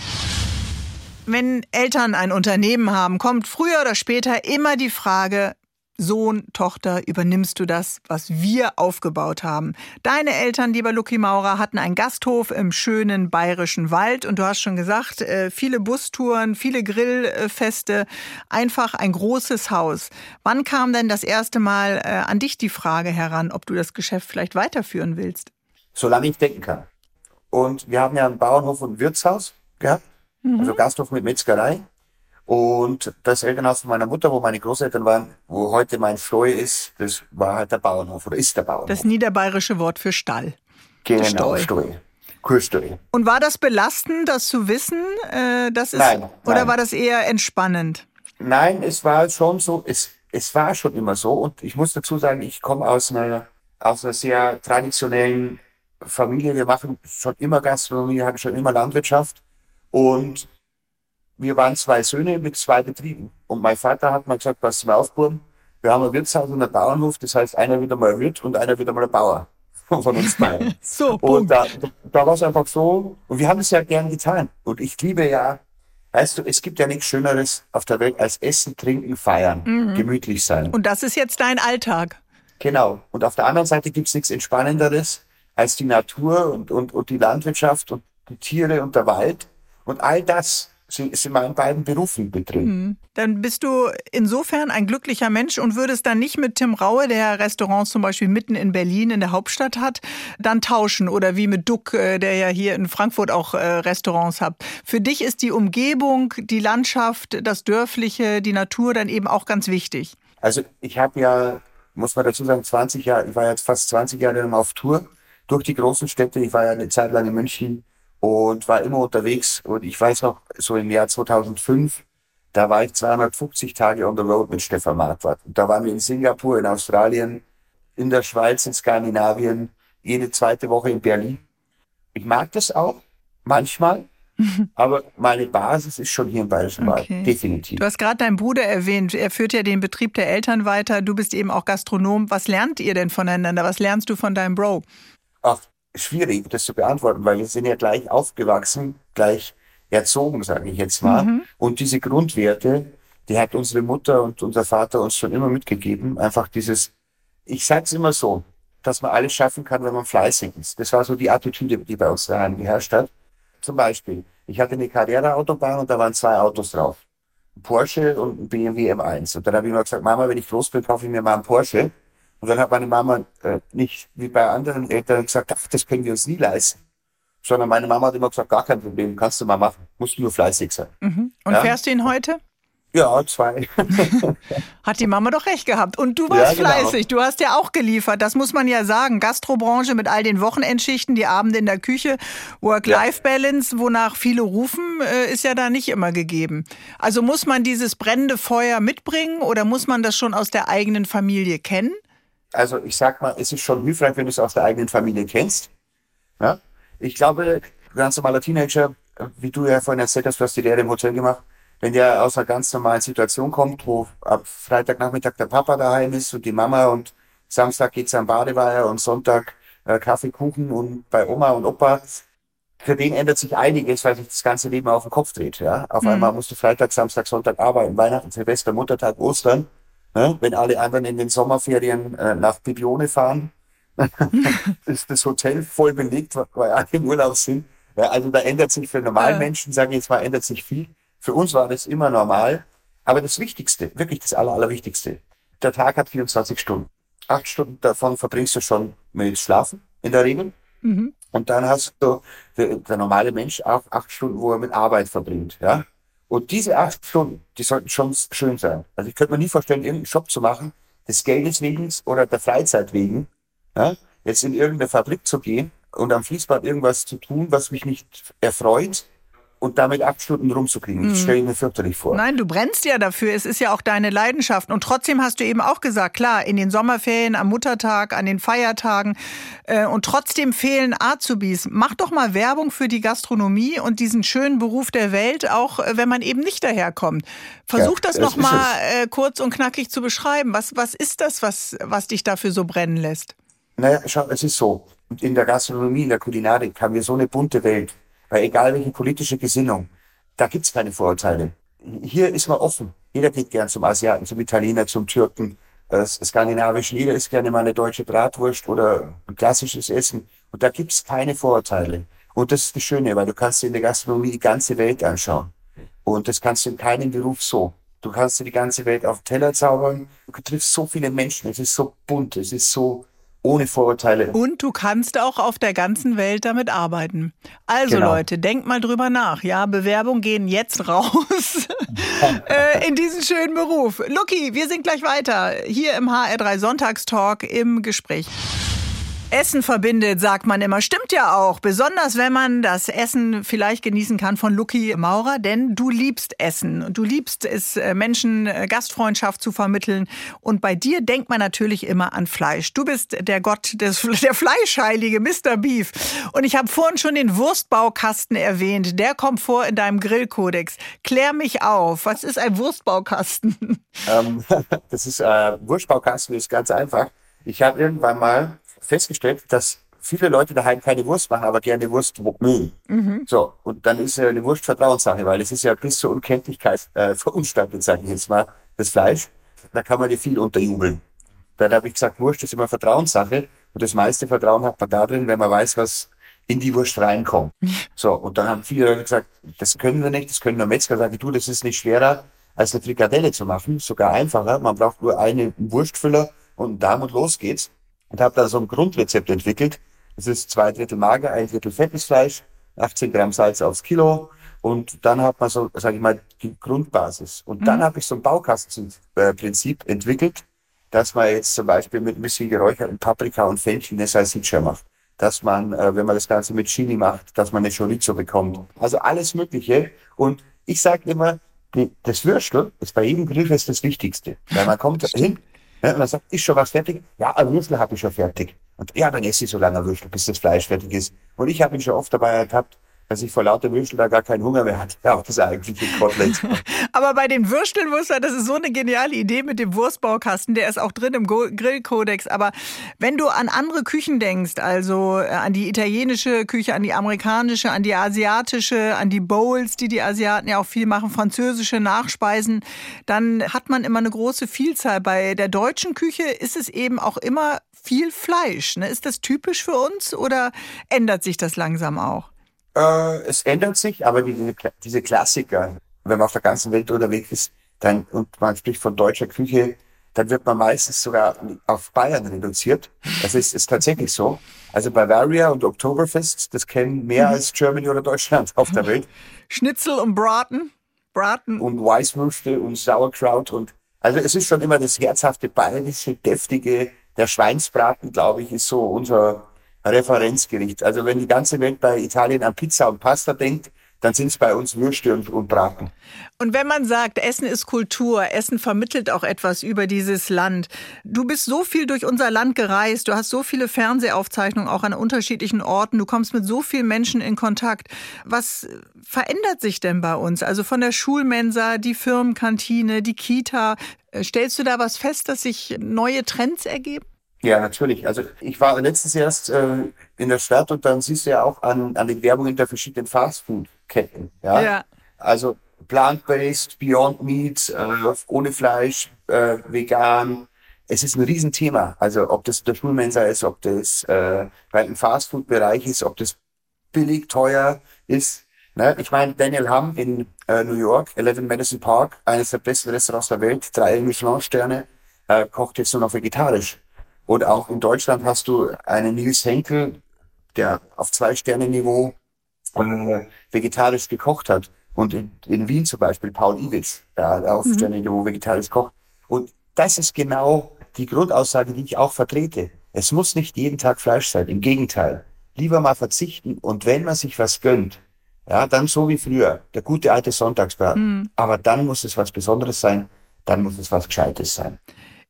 Wenn Eltern ein Unternehmen haben, kommt früher oder später immer die Frage, Sohn, Tochter, übernimmst du das, was wir aufgebaut haben? Deine Eltern, lieber Lucky Maurer, hatten einen Gasthof im schönen bayerischen Wald und du hast schon gesagt, äh, viele Bustouren, viele Grillfeste, einfach ein großes Haus. Wann kam denn das erste Mal äh, an dich die Frage heran, ob du das Geschäft vielleicht weiterführen willst? Solange ich denken kann. Und wir haben ja einen Bauernhof und ein Wirtshaus gehabt. Mhm. Also Gasthof mit Metzgerei. Und das Elternhaus von meiner Mutter, wo meine Großeltern waren, wo heute mein Floi ist, das war halt der Bauernhof oder ist der Bauernhof. Das niederbayerische Wort für Stall. Genau, Stoi. Kurstoi. Und war das belastend, das zu wissen? Äh, das ist, nein, oder nein. war das eher entspannend? Nein, es war schon so, es, es war schon immer so. Und ich muss dazu sagen, ich komme aus einer, aus einer sehr traditionellen Familie. Wir machen schon immer Gastronomie, hatten schon immer Landwirtschaft. Und wir waren zwei Söhne mit zwei Betrieben. Und mein Vater hat mal gesagt, pass mal auf, Burm, wir haben ein Wirtshaus und einen Bauernhof, das heißt, einer wird einmal Wirt und einer wird einmal ein Bauer von uns beiden. so, und da, da war es einfach so, und wir haben es ja gern getan. Und ich liebe ja, weißt du, es gibt ja nichts Schöneres auf der Welt als Essen, Trinken, Feiern, mhm. gemütlich sein. Und das ist jetzt dein Alltag. Genau. Und auf der anderen Seite gibt es nichts Entspannenderes als die Natur und, und, und die Landwirtschaft und die Tiere und der Wald. Und all das ist in meinen beiden Berufen mit drin. Mhm. Dann bist du insofern ein glücklicher Mensch und würdest dann nicht mit Tim Raue, der Restaurants zum Beispiel mitten in Berlin in der Hauptstadt hat, dann tauschen oder wie mit Duck, äh, der ja hier in Frankfurt auch äh, Restaurants hat. Für dich ist die Umgebung, die Landschaft, das Dörfliche, die Natur dann eben auch ganz wichtig. Also ich habe ja, muss man dazu sagen, 20 Jahre, ich war jetzt fast 20 Jahre auf Tour durch die großen Städte. Ich war ja eine Zeit lang in München, und war immer unterwegs. Und ich weiß noch, so im Jahr 2005, da war ich 250 Tage on the road mit Stefan Marquardt. Und da waren wir in Singapur, in Australien, in der Schweiz, in Skandinavien, jede zweite Woche in Berlin. Ich mag das auch, manchmal. Aber meine Basis ist schon hier im Bayerischen Wald, okay. definitiv. Du hast gerade deinen Bruder erwähnt. Er führt ja den Betrieb der Eltern weiter. Du bist eben auch Gastronom. Was lernt ihr denn voneinander? Was lernst du von deinem Bro? Ach, schwierig, das zu beantworten, weil wir sind ja gleich aufgewachsen, gleich erzogen, sage ich jetzt mal. Mhm. Und diese Grundwerte, die hat unsere Mutter und unser Vater uns schon immer mitgegeben. Einfach dieses, ich sag's immer so, dass man alles schaffen kann, wenn man fleißig ist. Das war so die Attitüde, die bei uns daheim geherrscht hat. Zum Beispiel, ich hatte eine Carrera-Autobahn und da waren zwei Autos drauf. Ein Porsche und ein BMW M1. Und dann habe ich immer gesagt, Mama, wenn ich groß bin, kaufe ich mir mal einen Porsche. Und dann hat meine Mama äh, nicht wie bei anderen Eltern gesagt, ach, das können wir uns nie leisten. Sondern meine Mama hat immer gesagt, gar kein Problem, kannst du mal machen, musst nur fleißig sein. Mhm. Und ja? fährst du ihn heute? Ja, zwei. Hat die Mama doch recht gehabt. Und du warst ja, genau. fleißig. Du hast ja auch geliefert. Das muss man ja sagen. Gastrobranche mit all den Wochenendschichten, die Abende in der Küche, Work-Life-Balance, wonach viele rufen, äh, ist ja da nicht immer gegeben. Also muss man dieses brennende Feuer mitbringen oder muss man das schon aus der eigenen Familie kennen? Also ich sag mal, es ist schon hilfreich, wenn du es aus der eigenen Familie kennst. Ja? Ich glaube, ganz normaler Teenager, wie du ja vorhin erzählt hast, du hast die Lehre im Hotel gemacht, wenn der aus einer ganz normalen Situation kommt, wo ab Freitagnachmittag der Papa daheim ist und die Mama und Samstag geht's am Badeweiher und Sonntag äh, Kaffee, Kuchen und bei Oma und Opa, für den ändert sich einiges, weil sich das ganze Leben auf den Kopf dreht. Ja? Auf mhm. einmal musst du Freitag, Samstag, Sonntag arbeiten, Weihnachten, Silvester, Muttertag, Ostern. Ne? Wenn alle anderen in den Sommerferien äh, nach Bibione fahren, ist das Hotel voll belegt, weil alle im Urlaub sind. Ja, also da ändert sich für normalen Menschen, sage ich jetzt mal, ändert sich viel. Für uns war das immer normal. Aber das Wichtigste, wirklich das Aller, Allerwichtigste, der Tag hat 24 Stunden. Acht Stunden davon verbringst du schon mit Schlafen in der Regel. Mhm. Und dann hast du der, der normale Mensch auch acht Stunden, wo er mit Arbeit verbringt. Ja? Und diese acht Stunden, die sollten schon schön sein. Also ich könnte mir nie vorstellen, irgendeinen Job zu machen, des Geldes wegen oder der Freizeit wegen, ja, jetzt in irgendeine Fabrik zu gehen und am Fließband irgendwas zu tun, was mich nicht erfreut, und damit acht Stunden rumzukriegen. Das mhm. stelle ich mir fürchterlich vor. Nein, du brennst ja dafür. Es ist ja auch deine Leidenschaft. Und trotzdem hast du eben auch gesagt, klar, in den Sommerferien, am Muttertag, an den Feiertagen. Äh, und trotzdem fehlen Azubis. Mach doch mal Werbung für die Gastronomie und diesen schönen Beruf der Welt, auch äh, wenn man eben nicht daherkommt. Versuch ja, das, das noch mal äh, kurz und knackig zu beschreiben. Was, was ist das, was, was dich dafür so brennen lässt? Naja, schau, es ist so. In der Gastronomie, in der Kulinarik haben wir so eine bunte Welt. Weil egal welche politische Gesinnung, da gibt's keine Vorurteile. Hier ist man offen. Jeder geht gern zum Asiaten, zum Italiener, zum Türken, äh, skandinavischen. Jeder isst gerne mal eine deutsche Bratwurst oder ein klassisches Essen. Und da gibt's keine Vorurteile. Und das ist das Schöne, weil du kannst dir in der Gastronomie die ganze Welt anschauen. Und das kannst du in keinem Beruf so. Du kannst dir die ganze Welt auf den Teller zaubern. Du triffst so viele Menschen. Es ist so bunt. Es ist so ohne Vorurteile. Und du kannst auch auf der ganzen Welt damit arbeiten. Also genau. Leute, denkt mal drüber nach. Ja, Bewerbungen gehen jetzt raus äh, in diesen schönen Beruf. Lucky, wir sind gleich weiter hier im HR3 Sonntagstalk im Gespräch. Essen verbindet, sagt man immer. Stimmt ja auch. Besonders wenn man das Essen vielleicht genießen kann von Lucky Maurer, denn du liebst Essen du liebst es, äh, Menschen äh, Gastfreundschaft zu vermitteln. Und bei dir denkt man natürlich immer an Fleisch. Du bist der Gott des, der Fleischheilige, Mr. Beef. Und ich habe vorhin schon den Wurstbaukasten erwähnt. Der kommt vor in deinem Grillkodex. Klär mich auf. Was ist ein Wurstbaukasten? Ähm, das ist, äh, Wurstbaukasten ist ganz einfach. Ich habe irgendwann mal festgestellt, dass viele Leute daheim keine Wurst machen, aber gerne Wurst mögen. Mhm. So, und dann ist ja eine Wurst Vertrauenssache, weil es ist ja bis zur Unkenntlichkeit äh, verunstaltet, sage ich jetzt mal, das Fleisch. Da kann man dir viel unterjubeln. Dann habe ich gesagt, Wurst ist immer Vertrauenssache und das meiste Vertrauen hat man darin, wenn man weiß, was in die Wurst reinkommen. So, und dann haben viele Leute gesagt, das können wir nicht, das können nur Metzger. Sag ich, du, das ist nicht schwerer, als eine Frikadelle zu machen, sogar einfacher. Man braucht nur einen Wurstfüller und Darm und los geht's. Und habe da so ein Grundrezept entwickelt. Das ist zwei Drittel Mager, ein Drittel fettes Fleisch, 18 Gramm Salz aufs Kilo. Und dann hat man so, sage ich mal, die Grundbasis. Und dann mhm. habe ich so ein Baukastensprinzip entwickelt, dass man jetzt zum Beispiel mit ein bisschen geräucherten Paprika und Fenchel eine Salsiccia macht dass man, äh, wenn man das Ganze mit Chili macht, dass man eine Chorizo bekommt. Also alles Mögliche. Und ich sage immer, das Würstel ist bei jedem Grillfest das Wichtigste. Weil man kommt hin ja, und dann sagt, ist schon was fertig? Ja, ein Würstel habe ich schon fertig. Und ja, dann esse ich so lange ein Würstel, bis das Fleisch fertig ist. Und ich habe mich schon oft dabei ertappt, dass ich vor lauter Würstel da gar keinen Hunger mehr hatte. Ja, auch das eigentliche Kotelett. Aber bei den Würsteln, Wurstler, das ist so eine geniale Idee mit dem Wurstbaukasten, der ist auch drin im Grillkodex. Aber wenn du an andere Küchen denkst, also äh, an die italienische Küche, an die amerikanische, an die asiatische, an die Bowls, die die Asiaten ja auch viel machen, französische Nachspeisen, dann hat man immer eine große Vielzahl. Bei der deutschen Küche ist es eben auch immer viel Fleisch. Ne? Ist das typisch für uns oder ändert sich das langsam auch? Äh, es ändert sich, aber die, diese Klassiker, wenn man auf der ganzen Welt unterwegs ist, dann, und man spricht von deutscher Küche, dann wird man meistens sogar auf Bayern reduziert. Das ist, ist tatsächlich so. Also Bavaria und Oktoberfest, das kennen mehr mhm. als Germany oder Deutschland auf der Welt. Schnitzel und Braten. Braten. Und Weißwürste und Sauerkraut und, also es ist schon immer das herzhafte bayerische, deftige, der Schweinsbraten, glaube ich, ist so unser, Referenzgericht. Also wenn die ganze Welt bei Italien an Pizza und Pasta denkt, dann sind es bei uns Würste und, und Braten. Und wenn man sagt, Essen ist Kultur, Essen vermittelt auch etwas über dieses Land. Du bist so viel durch unser Land gereist, du hast so viele Fernsehaufzeichnungen auch an unterschiedlichen Orten, du kommst mit so vielen Menschen in Kontakt. Was verändert sich denn bei uns? Also von der Schulmensa, die Firmenkantine, die Kita. Stellst du da was fest, dass sich neue Trends ergeben? Ja, natürlich. Also ich war letztes Jahr erst äh, in der Stadt und dann siehst du ja auch an, an den Werbungen der verschiedenen Fastfood-Ketten. Ja? ja. Also plant-based, Beyond Meat, äh, ohne Fleisch, äh, vegan. Es ist ein Riesenthema. Also ob das der Schulmensa ist, ob das äh, dem Fastfood-Bereich ist, ob das billig, teuer ist. Ne? Ich meine, Daniel Hamm in äh, New York, 11 Madison Park, eines der besten Restaurants der Welt, drei Michelin-Sterne, äh, kocht jetzt nur noch vegetarisch. Und auch in Deutschland hast du einen Nils Henkel, der auf Zwei-Sterne-Niveau äh, vegetarisch gekocht hat. Und in, in, Wien zum Beispiel Paul Iwitz, der auf mhm. Sterne-Niveau vegetarisch kocht. Und das ist genau die Grundaussage, die ich auch vertrete. Es muss nicht jeden Tag Fleisch sein. Im Gegenteil. Lieber mal verzichten. Und wenn man sich was gönnt, ja, dann so wie früher. Der gute alte Sonntagsbraten. Mhm. Aber dann muss es was Besonderes sein. Dann muss es was Gescheites sein.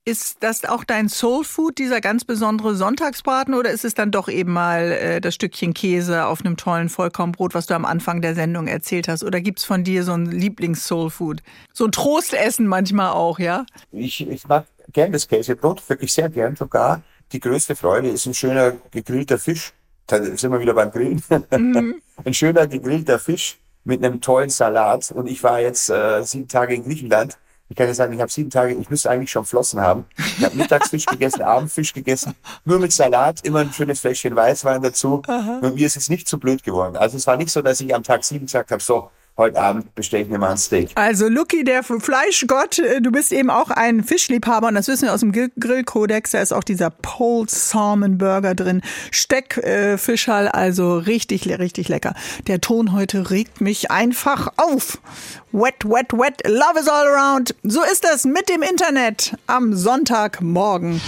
Ist das auch dein Soulfood, dieser ganz besondere Sonntagsbraten, oder ist es dann doch eben mal äh, das Stückchen Käse auf einem tollen Vollkornbrot, was du am Anfang der Sendung erzählt hast? Oder gibt es von dir so ein Lieblings-Soulfood? So ein Trostessen manchmal auch, ja? Ich, ich mag gern das Käsebrot, wirklich sehr gern sogar. Die größte Freude ist ein schöner gegrillter Fisch. Da sind wir wieder beim Grillen. Mhm. ein schöner gegrillter Fisch mit einem tollen Salat. Und ich war jetzt äh, sieben Tage in Griechenland ich kann ja sagen, ich habe sieben Tage, ich müsste eigentlich schon Flossen haben. Ich habe Mittagsfisch gegessen, Abendfisch gegessen, nur mit Salat, immer ein schönes Fläschchen Weißwein dazu. Aha. Und mir ist es nicht zu blöd geworden. Also es war nicht so, dass ich am Tag sieben gesagt habe, so, heute Abend bestelle ich mir mal ein Steak. Also Lucky, der Fleischgott, äh, du bist eben auch ein Fischliebhaber und das wissen wir aus dem Grillkodex, da ist auch dieser Pole Salmon Burger drin. Steckfischhall, äh, also richtig, richtig lecker. Der Ton heute regt mich einfach auf. Wet, wet, wet, love is all around. So ist das mit dem Internet am Sonntagmorgen.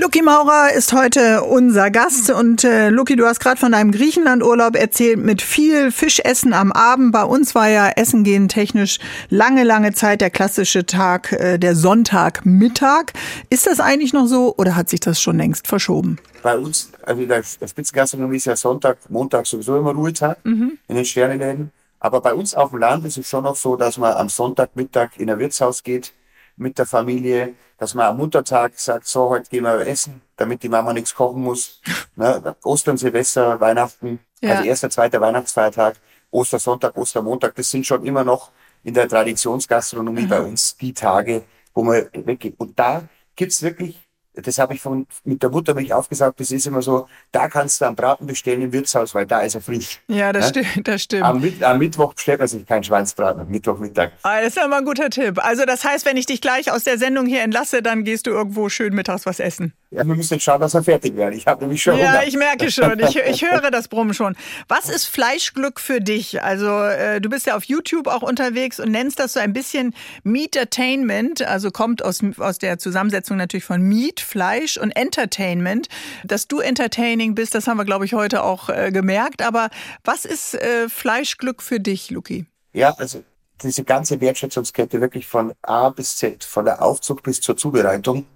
Lucky Maurer ist heute unser Gast und äh, Lucky, du hast gerade von deinem Griechenlandurlaub erzählt mit viel Fischessen am Abend. Bei uns war ja Essen gehen technisch lange, lange Zeit der klassische Tag, äh, der Sonntagmittag. Ist das eigentlich noch so oder hat sich das schon längst verschoben? Bei uns, also der Spitzengastronomie ist ja Sonntag, Montag sowieso immer Ruhetag mhm. in den Sternenläden. Aber bei uns auf dem Land ist es schon noch so, dass man am Sonntagmittag in ein Wirtshaus geht mit der Familie, dass man am Muttertag sagt, so, heute gehen wir essen, damit die Mama nichts kochen muss. Ne? Ostern, Silvester, Weihnachten, ja. also erster, zweiter Weihnachtsfeiertag, Ostersonntag, Ostermontag, das sind schon immer noch in der Traditionsgastronomie mhm. bei uns die Tage, wo man weggeht. Und da gibt's wirklich das habe ich von, mit der Mutter mich aufgesagt, das ist immer so, da kannst du einen Braten bestellen im Wirtshaus, weil da ist er frisch. Ja, das ja? stimmt, das stimmt. Am, am, Mittwoch bestellt man sich keinen Schweinsbraten, am Mittwochmittag. Ah, das ist aber ein guter Tipp. Also das heißt, wenn ich dich gleich aus der Sendung hier entlasse, dann gehst du irgendwo schön mittags was essen. Ja, wir müssen jetzt schauen, dass wir fertig werden. Ich habe nämlich schon Ja, Hunger. ich merke schon. Ich, ich höre das Brummen schon. Was ist Fleischglück für dich? Also äh, du bist ja auf YouTube auch unterwegs und nennst das so ein bisschen Meat-Attainment. Also kommt aus, aus der Zusammensetzung natürlich von Meat, Fleisch und Entertainment. Dass du entertaining bist, das haben wir, glaube ich, heute auch äh, gemerkt. Aber was ist äh, Fleischglück für dich, Luki? Ja, also diese ganze Wertschätzungskette wirklich von A bis Z, von der Aufzucht bis zur Zubereitung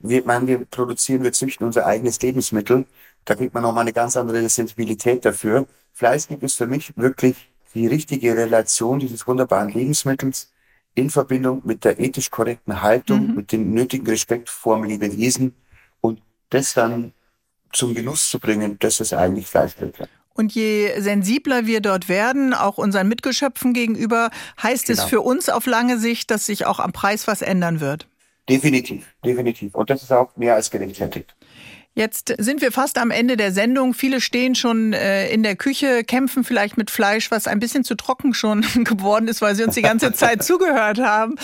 wir, man, wir produzieren, wir züchten unser eigenes Lebensmittel. Da kriegt man nochmal eine ganz andere Sensibilität dafür. Fleisch gibt es für mich wirklich die richtige Relation dieses wunderbaren Lebensmittels in Verbindung mit der ethisch korrekten Haltung, mhm. mit dem nötigen Respekt vor dem Lebewesen und das dann zum Genuss zu bringen, das ist eigentlich Fleischwirtschaft. Und je sensibler wir dort werden, auch unseren Mitgeschöpfen gegenüber, heißt genau. es für uns auf lange Sicht, dass sich auch am Preis was ändern wird. Definitiv, definitiv. Und das ist auch mehr als gerechtfertigt. Jetzt sind wir fast am Ende der Sendung. Viele stehen schon äh, in der Küche, kämpfen vielleicht mit Fleisch, was ein bisschen zu trocken schon geworden ist, weil sie uns die ganze Zeit zugehört haben.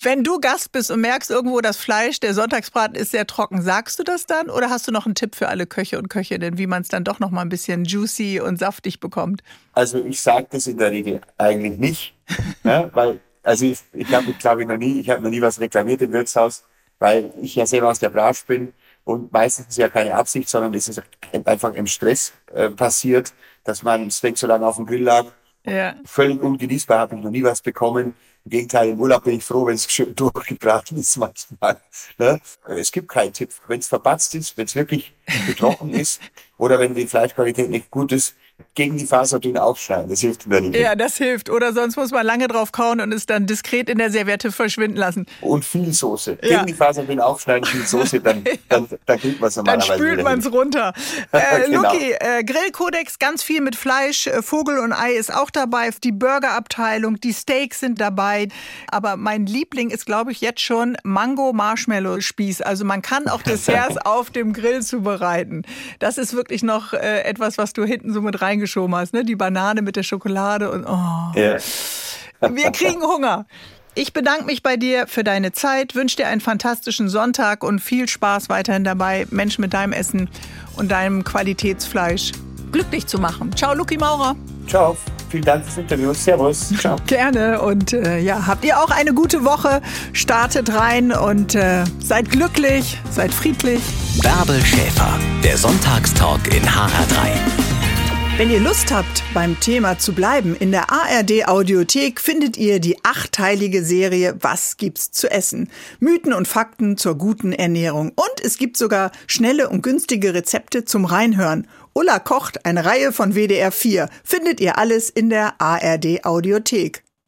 Wenn du Gast bist und merkst irgendwo, das Fleisch, der Sonntagsbraten ist sehr trocken, sagst du das dann oder hast du noch einen Tipp für alle Köche und Köchinnen, wie man es dann doch noch mal ein bisschen juicy und saftig bekommt? Also ich sage das in der Regel eigentlich nicht, ne, weil also ich, ich habe, glaube ich, noch nie, ich habe noch nie was reklamiert im Wirtshaus, weil ich ja selber aus der Branche bin und meistens ist es ja keine Absicht, sondern es ist einfach im Stress äh, passiert, dass mein Steak so lange auf dem Grill lag. Ja. Völlig ungenießbar, habe ich noch nie was bekommen. Im Gegenteil, im Urlaub bin ich froh, wenn es schön durchgebraten ist manchmal. Ne? Es gibt keinen Tipp. Wenn es verbatzt ist, wenn es wirklich getrocken ist oder wenn die Fleischqualität nicht gut ist, gegen die Faserdünn aufschneiden. Das hilft mir nicht. Ja, das hilft. Oder sonst muss man lange drauf kauen und es dann diskret in der Serviette verschwinden lassen. Und viel Soße. Ja. Gegen die Faserdünn aufschneiden, viel Soße, dann, dann, dann kriegt man es normalerweise Dann spült man es runter. Äh, genau. Luki, äh, Grillkodex, ganz viel mit Fleisch, äh, Vogel und Ei ist auch dabei. Die Burgerabteilung, die Steaks sind dabei. Aber mein Liebling ist, glaube ich, jetzt schon Mango-Marshmallow-Spieß. Also man kann auch Desserts auf dem Grill zubereiten. Das ist wirklich noch äh, etwas, was du hinten so mit rein reingeschoben hast, ne? Die Banane mit der Schokolade und oh. Ja. Wir kriegen Hunger. Ich bedanke mich bei dir für deine Zeit, wünsche dir einen fantastischen Sonntag und viel Spaß weiterhin dabei, Menschen mit deinem Essen und deinem Qualitätsfleisch glücklich zu machen. Ciao, Luki Maurer. Ciao. Vielen Dank fürs Interview. Servus. Ciao. Gerne. Und äh, ja, habt ihr auch eine gute Woche. Startet rein und äh, seid glücklich, seid friedlich. Bärbel Schäfer, der Sonntagstalk in HR3. Wenn ihr Lust habt, beim Thema zu bleiben, in der ARD Audiothek findet ihr die achteilige Serie Was gibt's zu essen? Mythen und Fakten zur guten Ernährung. Und es gibt sogar schnelle und günstige Rezepte zum Reinhören. Ulla kocht, eine Reihe von WDR 4, findet ihr alles in der ARD Audiothek.